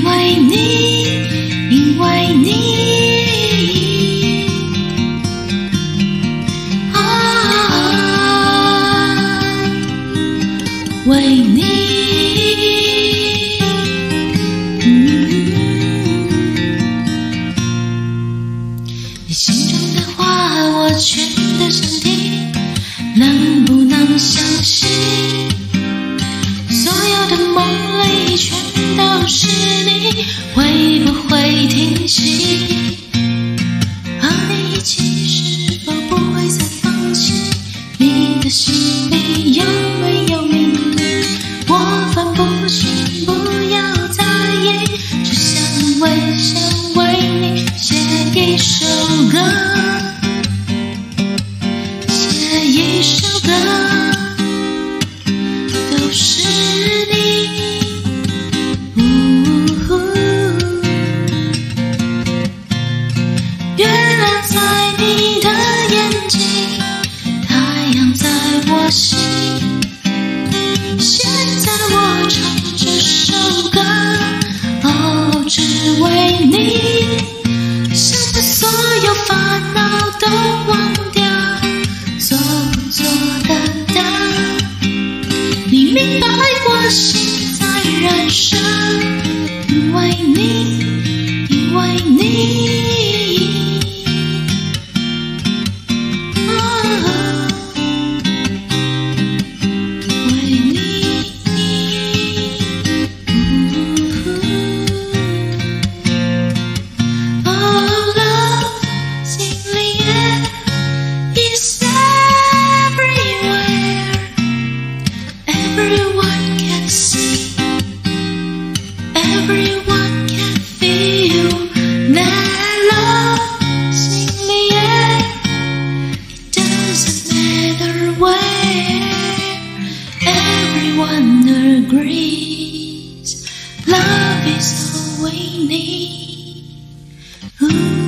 因为你，因为你，啊，为你。会不会停息？和你一起是否不会再放弃？你的心里有没有秘密？我分不清，不要在意，只想为笑为你写一首歌。心在燃烧，因为你，因为你。grace. Love is all we need. Ooh.